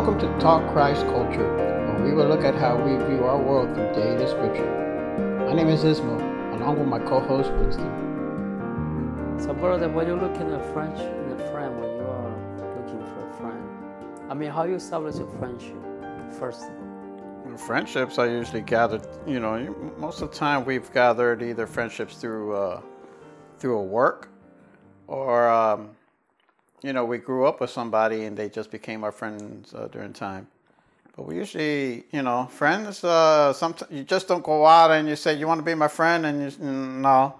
Welcome to Talk Christ Culture, where we will look at how we view our world through daily scripture. My name is Ismo, along with my co-host Winston. So, brother, when you're looking at French in a friend, when you are looking for a friend, I mean, how you establish a friendship first? Friendships I usually gathered, you know, most of the time we've gathered either friendships through uh, through a work, or um, you know, we grew up with somebody and they just became our friends uh, during time. But we usually, you know, friends. Uh, sometimes you just don't go out and you say you want to be my friend, and you no,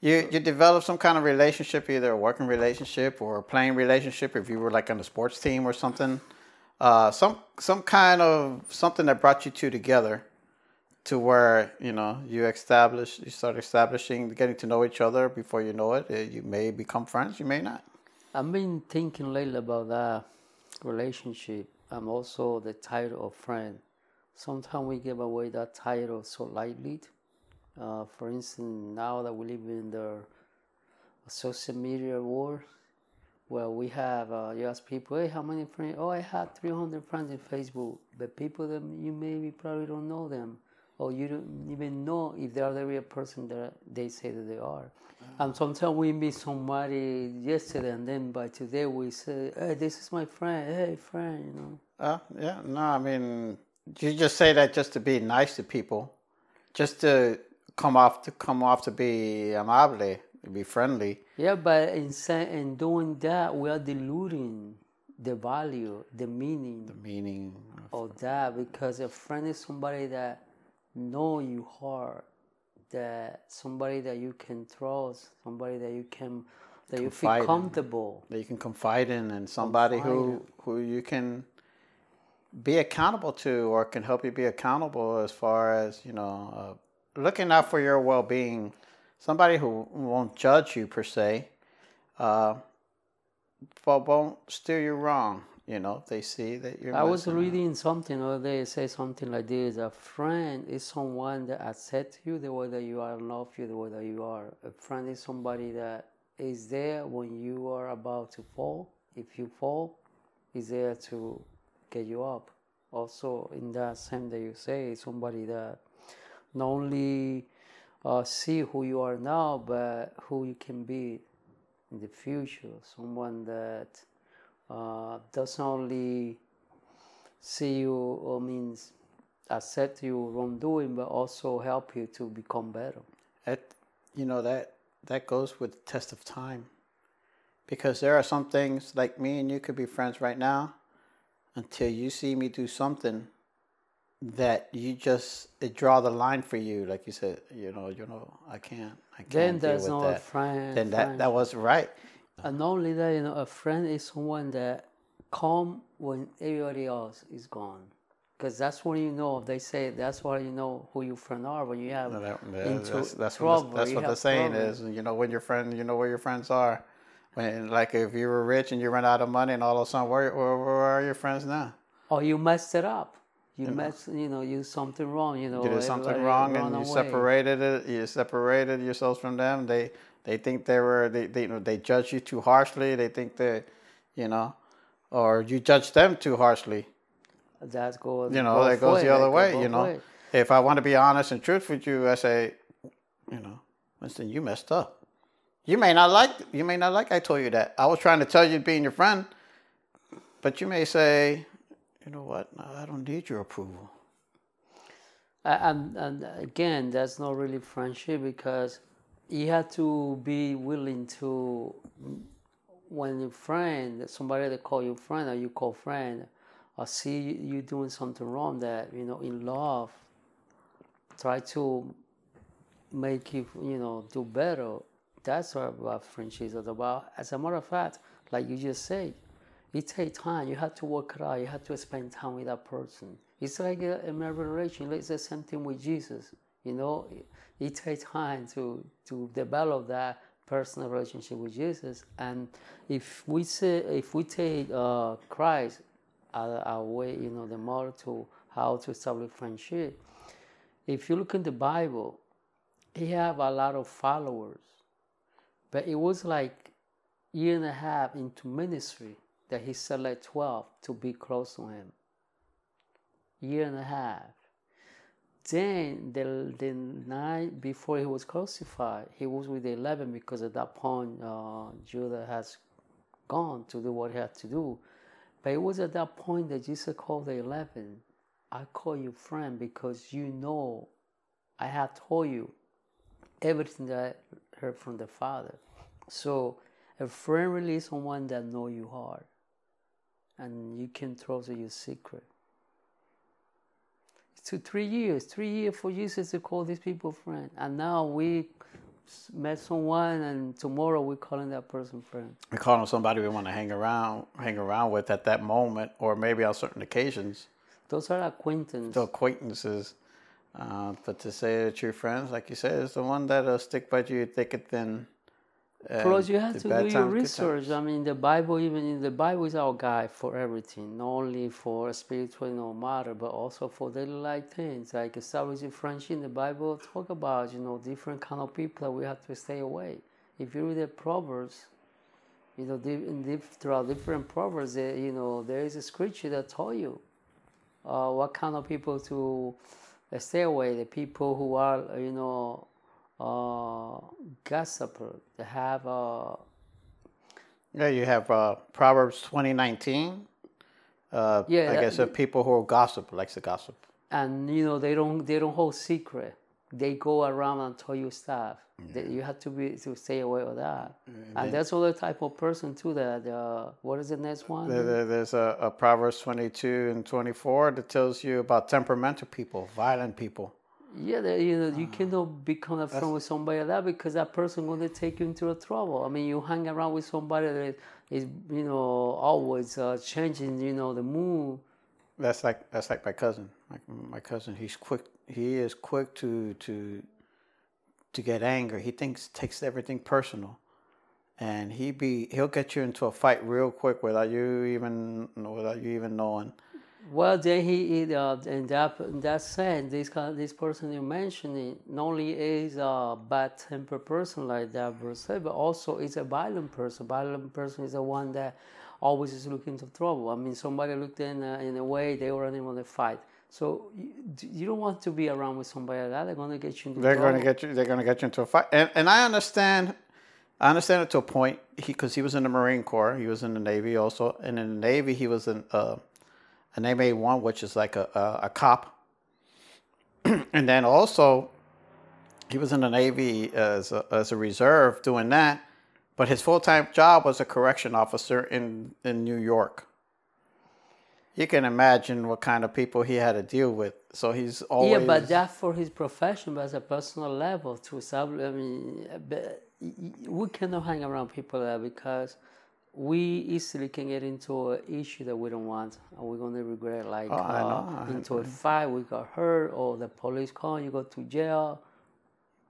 you you develop some kind of relationship, either a working relationship or a playing relationship. If you were like on a sports team or something, uh, some some kind of something that brought you two together, to where you know you establish, you start establishing, getting to know each other. Before you know it, uh, you may become friends, you may not. I've been thinking lately about that relationship and also the title of friend. Sometimes we give away that title so lightly. Uh, for instance, now that we live in the social media world, where we have, uh, you ask people, hey, how many friends? Oh, I have 300 friends in Facebook. But people that you maybe probably don't know them, or you don't even know if they are the real person that they say that they are. And sometimes we meet somebody yesterday, and then by today we say, hey, this is my friend. Hey, friend, you know. Uh, yeah, no, I mean, you just say that just to be nice to people, just to come off to come off to be amable, to be friendly. Yeah, but in, in doing that, we are diluting the value, the meaning The meaning. Of, of that because a friend is somebody that know you hard, that somebody that you can trust, somebody that you can that you Confide feel in. comfortable. that you can confide in, and somebody who who you can be accountable to, or can help you be accountable as far as you know, uh, looking out for your well being. Somebody who won't judge you per se, uh, but won't steer you wrong. You know, if they see that you're. I was reading something the other day, say something like this a friend is someone that accepts you the way that you are, love you the way that you are. A friend is somebody that is there when you are about to fall. If you fall, is there to get you up. Also, in that same that you say, somebody that not only uh, see who you are now, but who you can be in the future. Someone that uh, doesn't only see you or means accept your wrongdoing, but also help you to become better. That you know that that goes with the test of time, because there are some things like me and you could be friends right now, until you see me do something that you just it draw the line for you, like you said. You know, you know, I can't, I can't Then deal there's with no that. friend. then that friend. that was right. Uh-huh. And not only that, you know, a friend is someone that come when everybody else is gone. Because that's when you know, they say that's why you know who your friend are when you have No, that- yeah, into that's that's trouble. what the, that's you what the saying trouble. is. You know, when your friend, you know where your friends are. When like if you were rich and you run out of money and all of a sudden, where where, where are your friends now? Oh, you messed it up. You messed, you know, you something wrong. You know, you did something wrong and you away. separated it you separated yourselves from them they they think they were they they, you know, they judge you too harshly. They think that you know or you judge them too harshly. That goes. you know that goes way, the other way you know. way. if i want to be honest and truthful with you i say you know winston you messed up. You may not like you may not like i told you that. I was trying to tell you being your friend but you may say you know what? No, i don't need your approval And, and again, that's not really friendship because you have to be willing to, when your friend, somebody that call you friend or you call friend, or see you doing something wrong that, you know, in love, try to make you, you know, do better. That's what what friendship is about. As a matter of fact, like you just said, it takes time. You have to work it out. You have to spend time with that person. It's like a, a marriage relation. It's the same thing with Jesus. You know, it, takes time to to develop that personal relationship with Jesus. And if we say, if we take uh, Christ our, our way, you know, the model to how to establish friendship. If you look in the Bible, he have a lot of followers, but it was like year and a half into ministry that he select 12 to be close to him. Year and a half. Then the, the night before he was crucified, he was with the 11 because at that point uh, Judah has gone to do what he had to do. But it was at that point that Jesus called the 11. I call you friend because you know I have told you everything that I heard from the Father. So a friend really is someone that know you hard and you can trust your secret. To three years, three years for Jesus to call these people friend. And now we met someone and tomorrow we're calling that person friend. We call them somebody we want to hang around, hang around with at that moment, or maybe on certain occasions. Those are acquaintances. The acquaintances. Uh, but to say that your friends, like you said, is the one that'll stick by you thick and thin. Plus, you have to do your research. I mean, the Bible, even in the Bible, is our guide for everything, not only for spiritual you know, matter, but also for daily life things. Like friendship in the Bible, talk about you know different kind of people that we have to stay away. If you read the Proverbs, you know, di- in dif- throughout different Proverbs, there, you know, there is a scripture that tell you uh, what kind of people to uh, stay away. The people who are, you know, uh, gossiper, they have uh, Yeah, you have uh, Proverbs twenty nineteen. Uh, Yeah, I guess the people who gossip likes to gossip. and you know they don't they don't hold secret. They go around and tell you stuff. You have to be to stay away with that. And that's other type of person too. That uh, what is the next one? There- there- There's a, a Proverbs 22 and 24 that tells you about temperamental people, violent people. Yeah, that, you know, you cannot become a friend with somebody like that because that person going to take you into a trouble. I mean, you hang around with somebody that is, you know, always uh, changing, you know, the mood. That's like that's like my cousin. My, my cousin, he's quick. He is quick to to to get angry. He thinks takes everything personal, and he be he'll get you into a fight real quick without you even without you even knowing. Well, then he, he uh, in that in that sense, this this person you mentioned, not only is a bad tempered person like that but also is a violent person. Violent person is the one that always is looking to trouble. I mean, somebody looked in a, in a way they already want to fight. So you, you don't want to be around with somebody like that. They're going to get you into They're trouble. going to get you. They're going to get you into a fight, and and I understand. I understand it to a point. He because he was in the Marine Corps. He was in the Navy also, and in the Navy he was in uh, an MA one, which is like a a, a cop. and then also, he was in the Navy as a, as a reserve doing that, but his full time job was a correction officer in in New York. You can imagine what kind of people he had to deal with. So he's always Yeah, but that for his profession, but as a personal level to establish. I mean, but y- y- we cannot hang around people there because we easily can get into an issue that we don't want, and we're gonna regret. Like Oh, uh, know, into a fight, we got hurt, or the police call, you go to jail.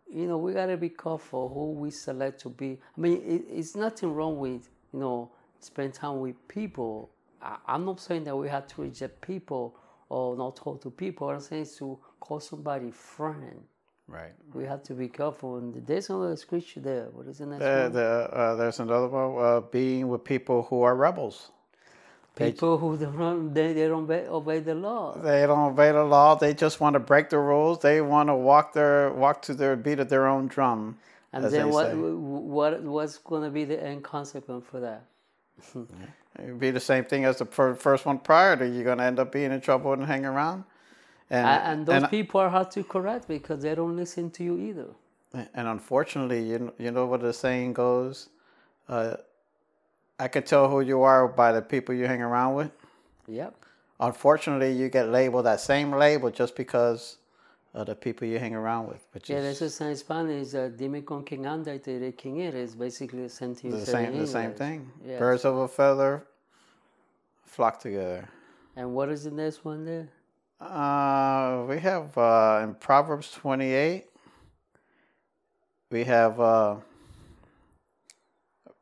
You know, we gotta be careful who we select to be. I mean, it, it's nothing wrong with you know spend time with people. I, I'm not saying that we have to reject people or not talk to people. I'm saying is to call somebody friend. Right. We have to be careful. And there's another scripture there. What is the next one? uh, there's another one, uh, being with people who are rebels. People who don't they, they don't obey, obey the law. They don't obey the law. They just want to break the rules. They want to walk their walk to their beat of their own drum. And then what say. what what's going to be the end consequence for that? It'd be the same thing as the first one prior to you're going to end up being in trouble and hang around. And and those and, people are hard to correct because they don't listen to you either. and unfortunately, you kn- you know what the saying goes. Uh, I can tell who you are by the people you hang around with. Yep. Unfortunately, you get labeled that same label just because of the people you hang around with, which Yeah, is a in Spanish, uh, dime con quien anda y te diré quién eres. Basically the same thing. the same the same thing. Yes. Birds of a feather flock together. And what is the next one there? Uh, we have uh, in Proverbs 28, we have uh,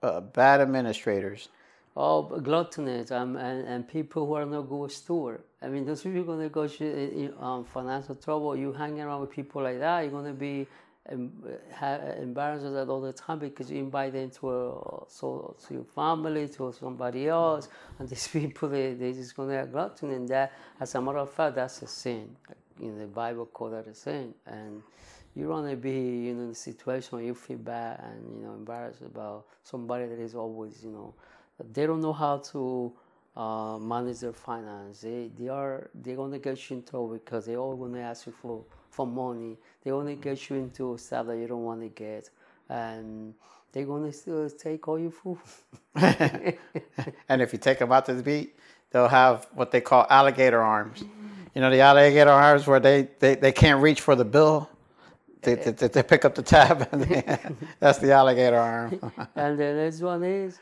uh, bad administrators. Oh, gluttonous um, and, and people who are not good steward. I mean, those people going to go to um, financial trouble. You hang around with people like that, you're going to be em- ha- embarrass us all the time because you invite them to a, so to your family to somebody else, and these people they they just gonna glutton, and that as a matter of fact that's a sin. In the Bible, call that a sin, and you want to be you know in a situation where you feel bad and you know embarrassed about somebody that is always you know they don't know how to uh, manage their finance. They they are they're gonna get you in trouble because they all gonna ask you for for money. They only get you into stuff that you don't want to get, and they're gonna still take all your food. and if you take them out to the beach, they'll have what they call alligator arms. You know the alligator arms where they, they, they can't reach for the bill. They, they, they pick up the tab that's the alligator arm. and the next one is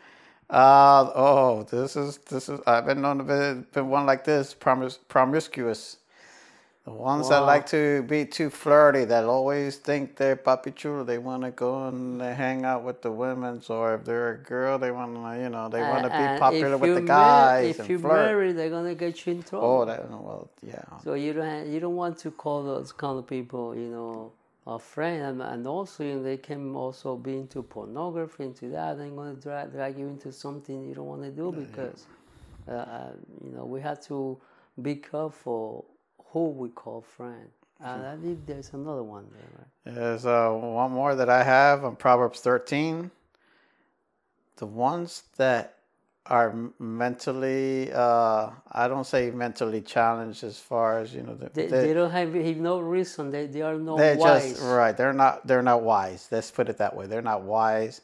Uh, oh, this is this is I've been known to be, been one like this, promis, promiscuous. The ones that like to be too flirty, that always think they're papi chulo. They want to go and hang out with the women, or if they're a girl, they want to, you know, they want to and be popular with you the mar- guys If and you flirt. marry, they're gonna get you in trouble. Oh, that well, yeah. So you don't you don't want to call those kind of people, you know, a friend, and, and also you know, they can also be into pornography, into that. They're going to drag, drag you into something you don't want to do because, uh, uh, you know, we have to be careful who we call friend. And I think there's another one there, right? There's uh, one more that I have on Proverbs 13. The ones that are mentally, uh, I don't say mentally challenged as far as, you know, They, they don't have, have no reason. They, they are not They're wise. just right. They're not. They're not wise. Let's put it that way. They're not wise,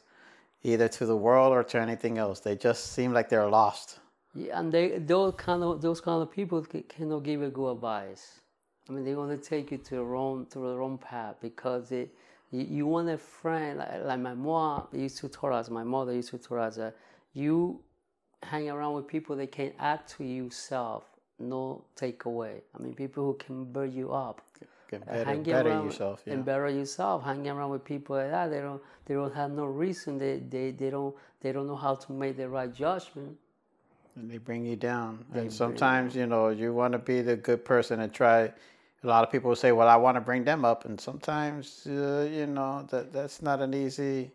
either to the world or to anything else. They just seem like they're lost. Yeah, and they those kind of those kind of people ca- cannot give a good advice. I mean, they're gonna take you to the wrong to the wrong path because they, you, you want a friend like, like my mom used to tell us. My mother used to tell us that you hang around with people that can add to yourself, no take away. I mean, people who can build you up. Get Uh, better, hanging better around yourself. Yeah. and better yourself. Hanging around with people like that, they don't they don't have no reason. They they, they don't they don't know how to make the right judgment. And they bring you down. and sometimes, you know, you want to be the good person and try. A lot of people will say, "Well, I want to bring them up," and sometimes, uh, you know, that that's not an easy.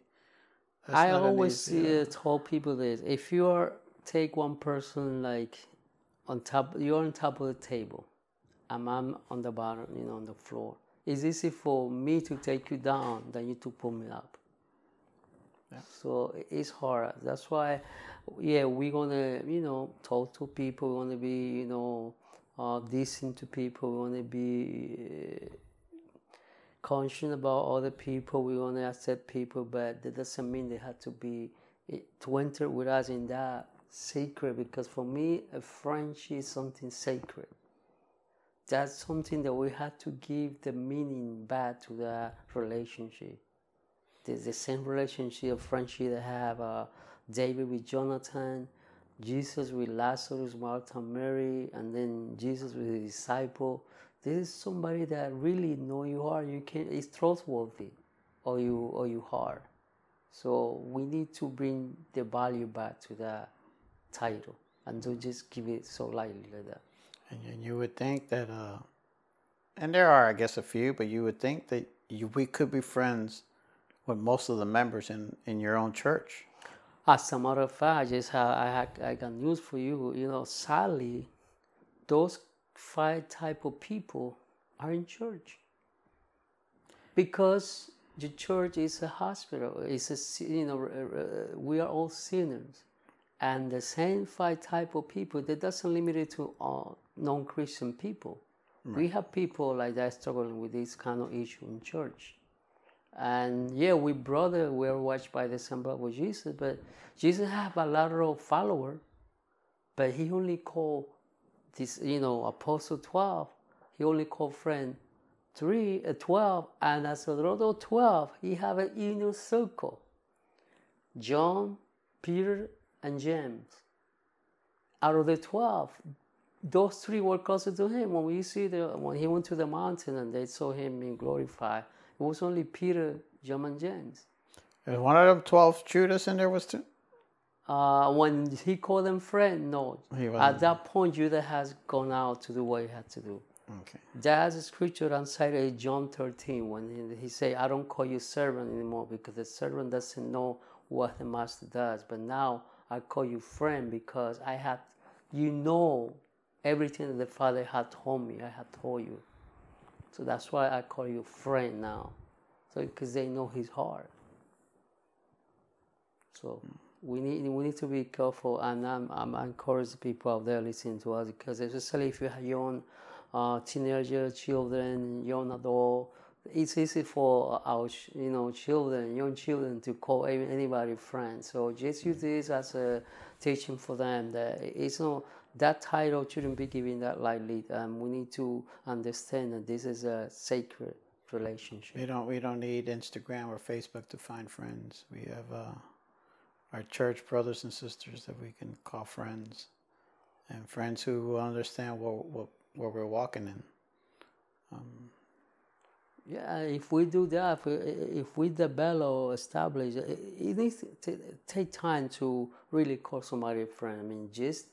I always easy, uh, told people this: if you are take one person like on top, you're on top of the table, and I'm on the bottom, you know, on the floor. It's easy for me to take you down than you to pull me up. So it's hard. That's why, yeah, we're gonna, you know, talk to people. We're gonna be, you know, uh, decent to people. We're gonna be uh, conscious about other people. We want to accept people, but that doesn't mean they have to be eh, to enter with us in that sacred. Because for me, a friendship is something sacred. That's something that we have to give the meaning back to that relationship. There's the same relationship of friendship that have uh, David with Jonathan, Jesus with Lazarus, Martha, Mary, and then Jesus with the disciple. This is somebody that really know you are. You can is trustworthy, or you or you are. So we need to bring the value back to that title and don't just give it so lightly like that. And you- you would think that, uh, and there are, I guess, a few, but you would think that you, we could be friends with most of the members in, in your own church. As a matter of fact, I just have, I, have, I got news for you. You know, sadly, those five type of people are in church because the church is a hospital. It's a you know we are all sinners, and the same five type of people that doesn't limit it to uh, non-Christian people. We have people like that struggling with this kind of issue in church. And yeah, we brother we're watched by the same blood with Jesus, but Jesus have a lot of follower, but he only called this, you know, apostle twelve. He only called friend three, uh, twelve, and as a of twelve, he have an inner circle. John, Peter, and James. Out of the twelve, those three were closer to him. When we see the when he went to the mountain and they saw him being glorified, it was only Peter, John, and James. Is one of them 12 Judas in there was two? Uh, when he called them friend, no. He At that point, Judah has gone out to do what he had to do. Okay. That's a scripture inside of John 13 when he, he say, I don't call you servant anymore because the servant doesn't know what the master does. But now I call you friend because I have, you know everything that the Father had told me, I had told you. So that's why I call you friend now. So because they know his heart. So we need we need to be careful, and I'm, I'm I encourage people out there listening to us because especially if you have young uh, teenager, children, young adult, it's easy for our you know children, young children to call anybody friend. So just use this as a teaching for them that it's not that title shouldn't be given that lightly. Um, we need to understand that this is a sacred relationship. We don't we don't need Instagram or Facebook to find friends. We have uh, our church brothers and sisters that we can call friends, and friends who understand what what, what we're walking in. Um, yeah, if we do that, if we, if we develop establish, it, it needs to take time to really call somebody a friend. I mean, just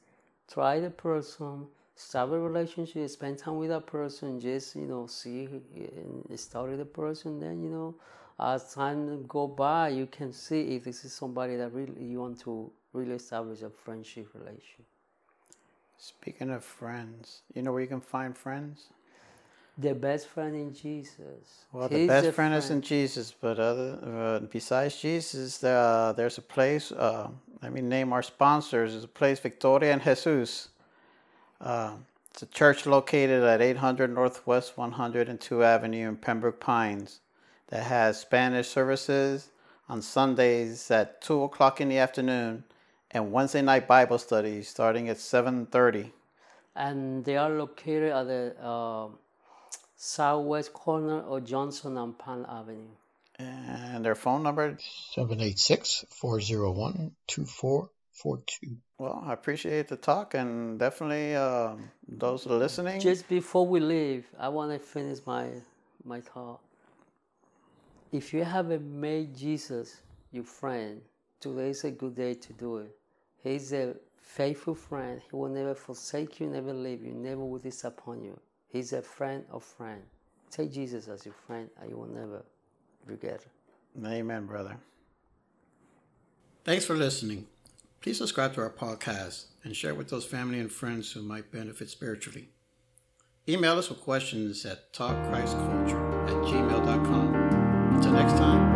try the person, start a relationship, spend time with that person, just you know, see and study the person. Then you know, as time go by, you can see if this is somebody that really you want to really establish a friendship relation. Speaking of friends, you know where you can find friends? The best friend in Jesus. Well, the best friend, friend, is in Jesus, but other uh, besides Jesus, uh, there's a place. Uh, let me name our sponsors. There's a place, Victoria and Jesus. Uh, it's a church located at 800 Northwest 102 Avenue in Pembroke Pines that has Spanish services on Sundays at 2 o'clock in the afternoon and Wednesday night Bible study starting at 7.30. And they are located at the uh, southwest corner of Johnson and Penn Avenue. And their phone number? 786-401-2442. Well, I appreciate the talk and definitely uh, those listening. Just before we leave, I want to finish my, my talk if you haven't made Jesus your friend, today is a good day to do it. He's a faithful friend. He will never forsake you, never leave you, never will disappoint you. He's a friend of friends. Take Jesus as your friend, and you will never it. Amen, brother. Thanks for listening. Please subscribe to our podcast and share with those family and friends who might benefit spiritually. Email us with questions at talkchristculture at gmail.com. Until next time.